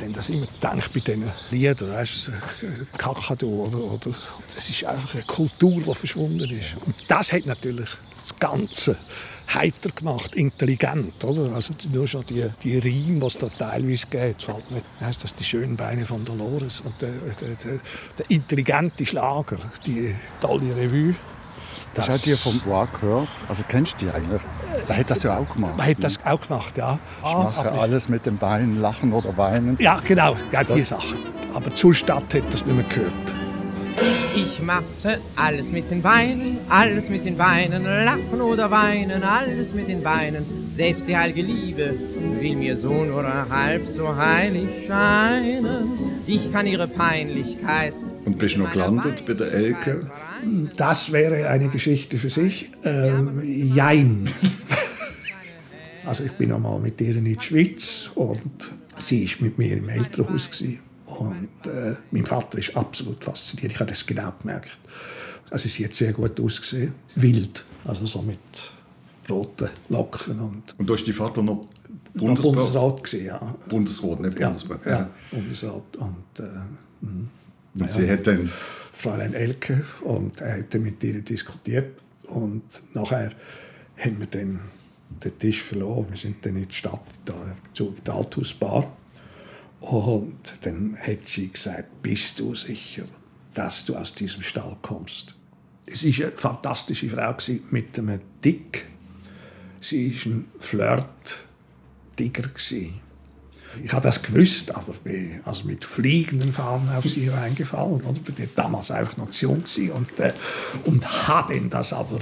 Denn das immer gedacht bei diesen Liedern, weißt du, Kakadu oder, oder das ist einfach eine Kultur, die verschwunden ist. Und das hat natürlich das Ganze heiter gemacht, intelligent, oder? Also nur schon die, die Reime, die es da teilweise gibt, fällt mir, heisst das die schönen Beine von Dolores und der, der, der, der intelligente Schlager, die tolle Revue. Das hast du vom Bois gehört? Also kennst du die eigentlich? Der hat das ja auch gemacht. Man hat das auch gemacht, ja. Ich mache aber- alles mit den Beinen, lachen oder weinen. Ja, genau, ja, die Das- Sachen. Aber zur Stadt hat das nicht mehr gehört. Ich machte alles mit den Beinen, alles mit den Beinen, lachen oder weinen, alles mit den Beinen. Selbst die heilige Liebe will mir so nur halb so heilig scheinen. Ich kann ihre Peinlichkeit Und bist noch gelandet bei der Elke? Das wäre eine Geschichte für sich. Ähm, jein. also ich bin einmal mit ihr in die Schweiz und sie ist mit mir im Elternhaus gewesen. und äh, mein Vater ist absolut fasziniert. Ich habe das genau gemerkt. Also sie hat sehr gut ausgesehen, wild, also so mit roten Locken und Und da ist dein Vater noch Bundesrat? Bundesrat gewesen, ja. Bundesrat, nicht Ja, Bundesrat. ja, Bundesrat und äh, Und sie hat dann Fräulein Elke und er hat dann mit ihr diskutiert und nachher haben wir dann den Tisch verloren. Wir sind dann in die Stadt, da, zu der Althausbar und dann hat sie gesagt, bist du sicher, dass du aus diesem Stall kommst? Es war eine fantastische Frau mit einem Dick. Sie war ein Flirt-Tiger. Ich habe das gewusst, aber bin also mit fliegenden Fahnen auf sie reingefallen. Ich war damals einfach noch zu jung und, äh, und habe das aber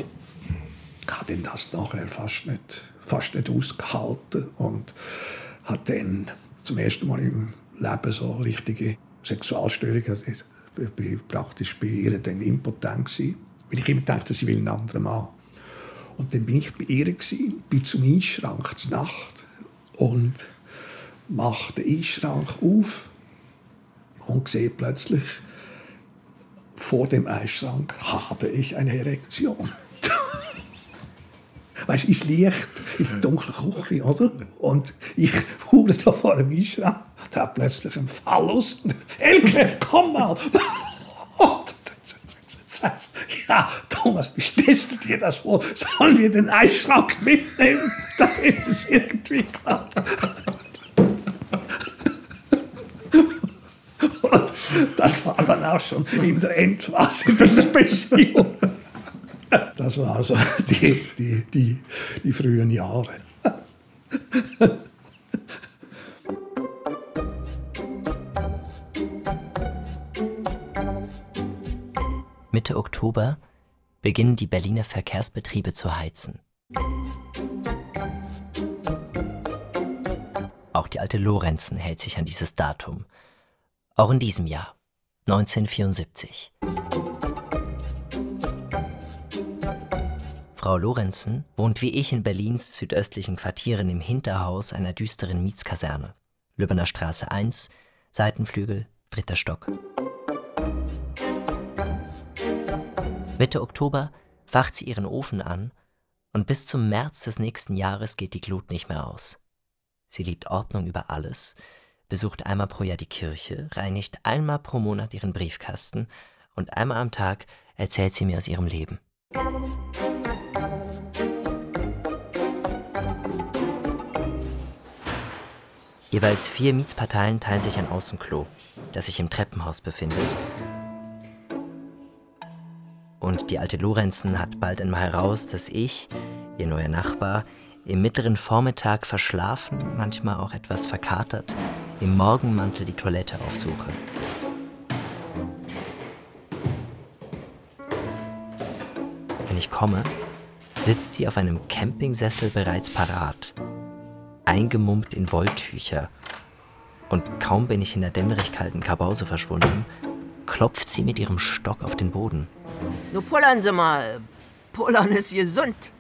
habe dann das nachher fast nicht, fast nicht ausgehalten und hat dann zum ersten Mal im Leben so richtige Sexualstörungen. Ich bin praktisch bei ihr dann impotent gewesen, weil ich immer dachte, sie will einen anderen Mann. Und dann bin ich bei ihr, gewesen, bin zum Einschrank zur Nacht und mache den Einschrank auf und sehe plötzlich, vor dem Einschrank habe ich eine Erektion. weißt du, ins Licht, in der dunklen Küche, oder? Und ich hure da vor dem Einschrank, da plötzlich ein Phallus. Elke, komm mal! Ja, Thomas, wie stellst du dir das vor? Sollen wir den Eisschrank mitnehmen, damit es irgendwie klappt? Das war dann auch schon in der Endphase dieser Beziehung. Das waren also die, die, die, die frühen Jahre. Mitte Oktober beginnen die Berliner Verkehrsbetriebe zu heizen. Auch die alte Lorenzen hält sich an dieses Datum. Auch in diesem Jahr, 1974. Frau Lorenzen wohnt wie ich in Berlins südöstlichen Quartieren im Hinterhaus einer düsteren Mietskaserne. Lübbener Straße 1, Seitenflügel, dritter Stock. Mitte Oktober facht sie ihren Ofen an und bis zum März des nächsten Jahres geht die Glut nicht mehr aus. Sie liebt Ordnung über alles, besucht einmal pro Jahr die Kirche, reinigt einmal pro Monat ihren Briefkasten und einmal am Tag erzählt sie mir aus ihrem Leben. Jeweils vier Mietsparteien teilen sich ein Außenklo, das sich im Treppenhaus befindet. Und die alte Lorenzen hat bald einmal heraus, dass ich, ihr neuer Nachbar, im mittleren Vormittag verschlafen, manchmal auch etwas verkatert, im Morgenmantel die Toilette aufsuche. Wenn ich komme, sitzt sie auf einem Campingsessel bereits parat, eingemummt in Wolltücher. Und kaum bin ich in der dämmerig kalten Kabause verschwunden, klopft sie mit ihrem Stock auf den Boden. Nur pullern Sie mal. Pullern ist gesund.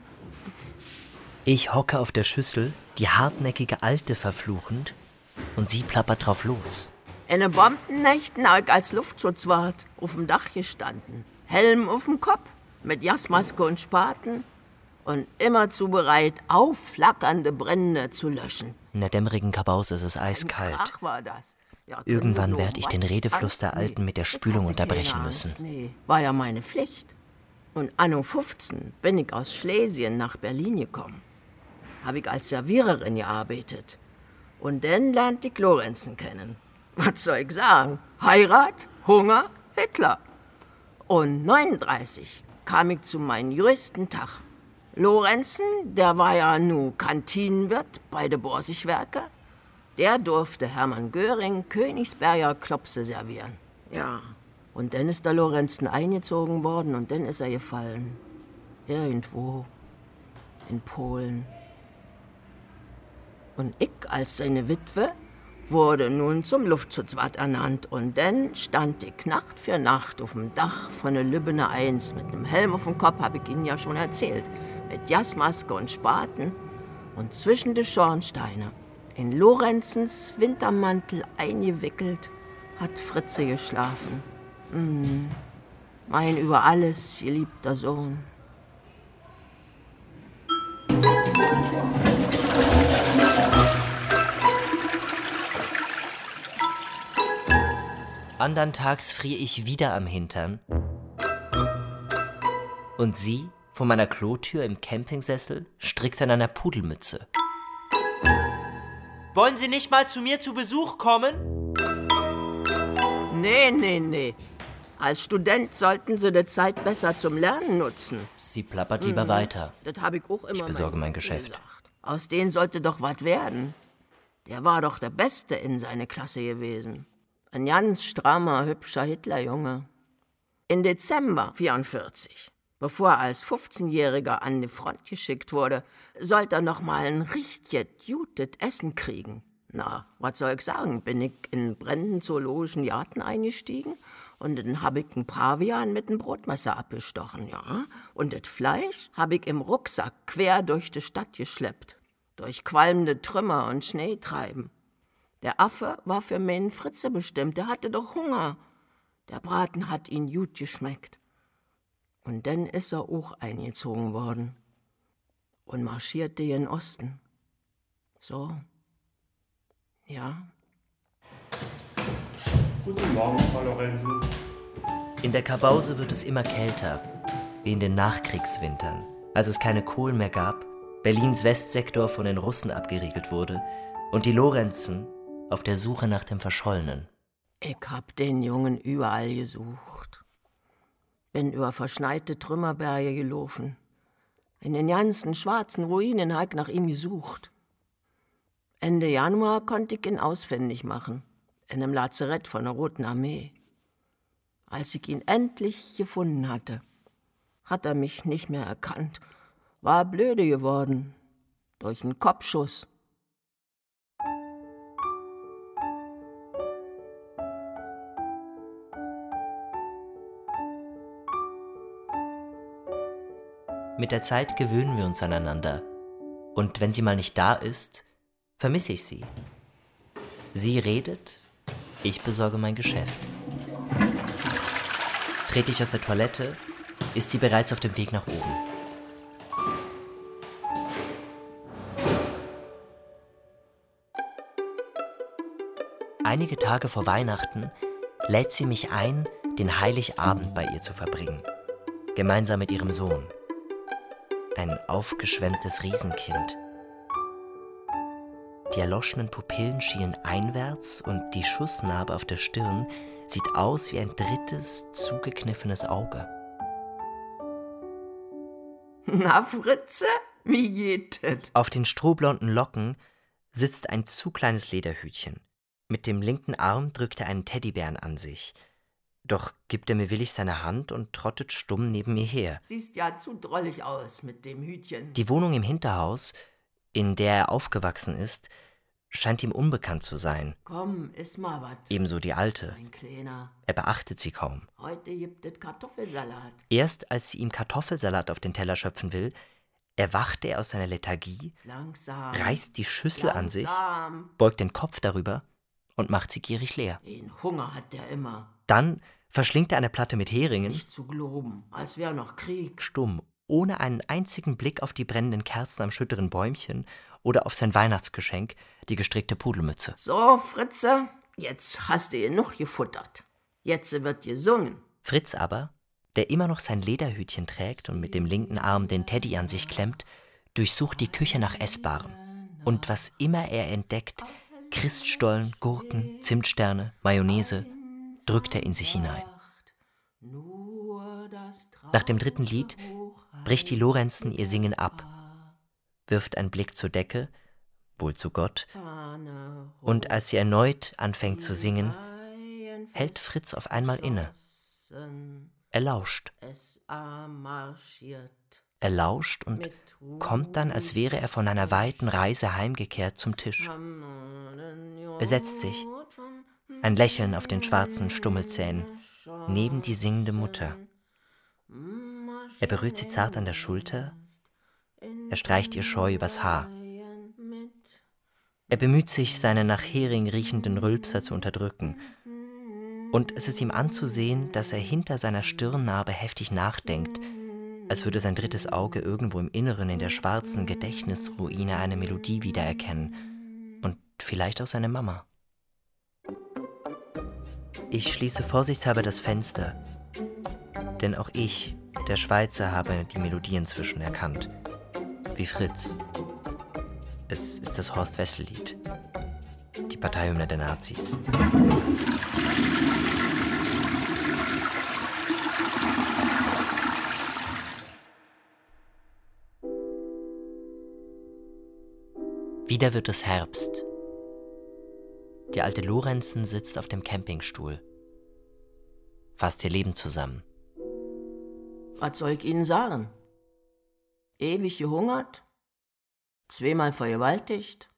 Ich hocke auf der Schüssel, die hartnäckige Alte verfluchend, und sie plappert drauf los. In den Bombennächten ich als Luftschutzwart auf dem Dach gestanden. Helm auf dem Kopf, mit Jasmaske und Spaten und immerzu bereit, aufflackernde Brände zu löschen. In der dämmerigen Kabause ist es eiskalt. Ach war das. Ja, Irgendwann werde ich den Redefluss der Alten mit der Spülung unterbrechen müssen. Nee, war ja meine Pflicht. Und anno 15 bin ich aus Schlesien nach Berlin gekommen. Habe ich als Serviererin gearbeitet. Und dann lernte ich Lorenzen kennen. Was soll ich sagen? Heirat, Hunger, Hitler. Und 39 kam ich zu meinem jüngsten Tag. Lorenzen, der war ja nu Kantinenwirt bei de Borsigwerke. Der durfte Hermann Göring Königsberger Klopse servieren. Ja, und dann ist der Lorenzen eingezogen worden und dann ist er gefallen. Irgendwo. In Polen. Und ich als seine Witwe wurde nun zum Luftschutzwart ernannt und dann stand ich Nacht für Nacht auf dem Dach von der Lübbener 1 mit einem Helm auf dem Kopf, habe ich Ihnen ja schon erzählt, mit Jasmaske und Spaten und zwischen die Schornsteine, in Lorenzens Wintermantel eingewickelt, hat Fritze geschlafen. Mhm. Mein über alles geliebter Sohn. Andern Tags friere ich wieder am Hintern. Und sie, vor meiner Klotür im Campingsessel, strickt an einer Pudelmütze. Wollen Sie nicht mal zu mir zu Besuch kommen? Nee, nee, nee. Als Student sollten Sie die Zeit besser zum Lernen nutzen. Sie plappert lieber Mhm. weiter. Das habe ich auch immer Ich besorge mein Geschäft. gesagt. Aus denen sollte doch was werden. Der war doch der Beste in seiner Klasse gewesen. Ein ganz strammer, hübscher Hitlerjunge. In Dezember 44, bevor er als 15-Jähriger an die Front geschickt wurde, sollte er noch mal ein richtig gutes Essen kriegen. Na, was soll ich sagen? Bin ich in brennenden zoologischen Garten eingestiegen Und dann hab ich einen Pavian mit dem Brotmesser abgestochen, ja. Und das Fleisch hab ich im Rucksack quer durch die Stadt geschleppt. Durch qualmende Trümmer und Schneetreiben. Der Affe war für meinen Fritze bestimmt, der hatte doch Hunger. Der Braten hat ihn gut geschmeckt. Und dann ist er auch eingezogen worden und marschierte in Osten. So. Ja. Guten Morgen, Frau Lorenzen. In der Kabause wird es immer kälter, wie in den Nachkriegswintern, als es keine Kohlen mehr gab, Berlins Westsektor von den Russen abgeriegelt wurde und die Lorenzen auf der Suche nach dem Verschollenen. Ich hab den Jungen überall gesucht. Bin über verschneite Trümmerberge gelaufen. In den ganzen schwarzen Ruinen hab ich nach ihm gesucht. Ende Januar konnte ich ihn ausfindig machen, in einem Lazarett von der Roten Armee. Als ich ihn endlich gefunden hatte, hat er mich nicht mehr erkannt, war blöde geworden, durch einen Kopfschuss. Mit der Zeit gewöhnen wir uns aneinander. Und wenn sie mal nicht da ist, vermisse ich sie. Sie redet, ich besorge mein Geschäft. Trete ich aus der Toilette, ist sie bereits auf dem Weg nach oben. Einige Tage vor Weihnachten lädt sie mich ein, den Heiligabend bei ihr zu verbringen, gemeinsam mit ihrem Sohn. Ein aufgeschwemmtes Riesenkind. Die erloschenen Pupillen schielen einwärts und die Schussnarbe auf der Stirn sieht aus wie ein drittes, zugekniffenes Auge. Na, Fritze, wie geht es? Auf den strohblonden Locken sitzt ein zu kleines Lederhütchen. Mit dem linken Arm drückt er einen Teddybären an sich. Doch gibt er mir willig seine Hand und trottet stumm neben mir her. Siehst ja zu drollig aus mit dem Hütchen. Die Wohnung im Hinterhaus, in der er aufgewachsen ist, scheint ihm unbekannt zu sein. Komm, iss mal was. Ebenso die alte. Mein Kleiner. Er beachtet sie kaum. Heute gibt es Kartoffelsalat. Erst als sie ihm Kartoffelsalat auf den Teller schöpfen will, erwacht er aus seiner Lethargie, Langsam. reißt die Schüssel an sich, Langsam. beugt den Kopf darüber und macht sie gierig leer. Den Hunger hat der immer. Dann verschlingt er eine Platte mit Heringen, Nicht zu globen, als wär noch Krieg. stumm, ohne einen einzigen Blick auf die brennenden Kerzen am schütteren Bäumchen oder auf sein Weihnachtsgeschenk, die gestrickte Pudelmütze. So, Fritze, jetzt hast du genug gefuttert. Jetzt wird gesungen. Fritz aber, der immer noch sein Lederhütchen trägt und mit dem linken Arm den Teddy an sich klemmt, durchsucht die Küche nach Essbarem. Und was immer er entdeckt, Christstollen, Gurken, Zimtsterne, Mayonnaise, drückt er in sich hinein. Nach dem dritten Lied bricht die Lorenzen ihr Singen ab, wirft einen Blick zur Decke, wohl zu Gott, und als sie erneut anfängt zu singen, hält Fritz auf einmal inne. Er lauscht. Er lauscht und kommt dann, als wäre er von einer weiten Reise heimgekehrt, zum Tisch. Er setzt sich, ein Lächeln auf den schwarzen Stummelzähnen, neben die singende Mutter. Er berührt sie zart an der Schulter, er streicht ihr scheu übers Haar. Er bemüht sich, seine nach Hering riechenden Rülpser zu unterdrücken. Und es ist ihm anzusehen, dass er hinter seiner Stirnnarbe heftig nachdenkt, als würde sein drittes Auge irgendwo im Inneren in der schwarzen Gedächtnisruine eine Melodie wiedererkennen. Und vielleicht auch seine Mama. Ich schließe vorsichtshalber das Fenster, denn auch ich, der Schweizer, habe die Melodie inzwischen erkannt. Wie Fritz. Es ist das Horst-Wessel-Lied. Die Parteihymne der Nazis. Wieder wird es Herbst. Die alte Lorenzen sitzt auf dem Campingstuhl. Fasst ihr Leben zusammen. Was soll ich Ihnen sagen? Ewig gehungert, zweimal vergewaltigt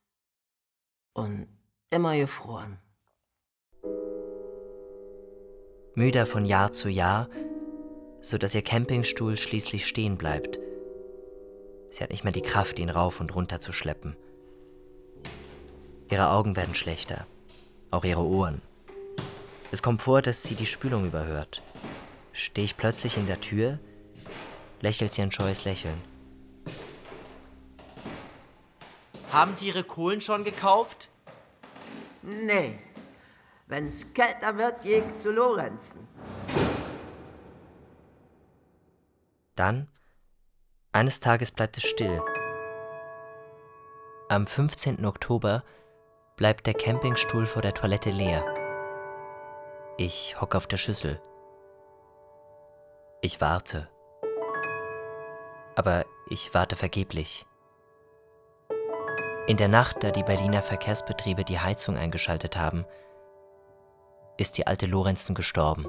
und immer gefroren. müder von Jahr zu Jahr, so dass ihr Campingstuhl schließlich stehen bleibt. Sie hat nicht mehr die Kraft, ihn rauf und runter zu schleppen. Ihre Augen werden schlechter, auch ihre Ohren. Es kommt vor, dass sie die Spülung überhört. Stehe ich plötzlich in der Tür, lächelt sie ein scheues Lächeln. Haben Sie Ihre Kohlen schon gekauft? Nee. Wenn's kälter wird, jeg zu Lorenzen. Dann, eines Tages bleibt es still. Am 15. Oktober bleibt der Campingstuhl vor der Toilette leer. Ich hocke auf der Schüssel. Ich warte. Aber ich warte vergeblich. In der Nacht, da die Berliner Verkehrsbetriebe die Heizung eingeschaltet haben, ist die alte Lorenzen gestorben.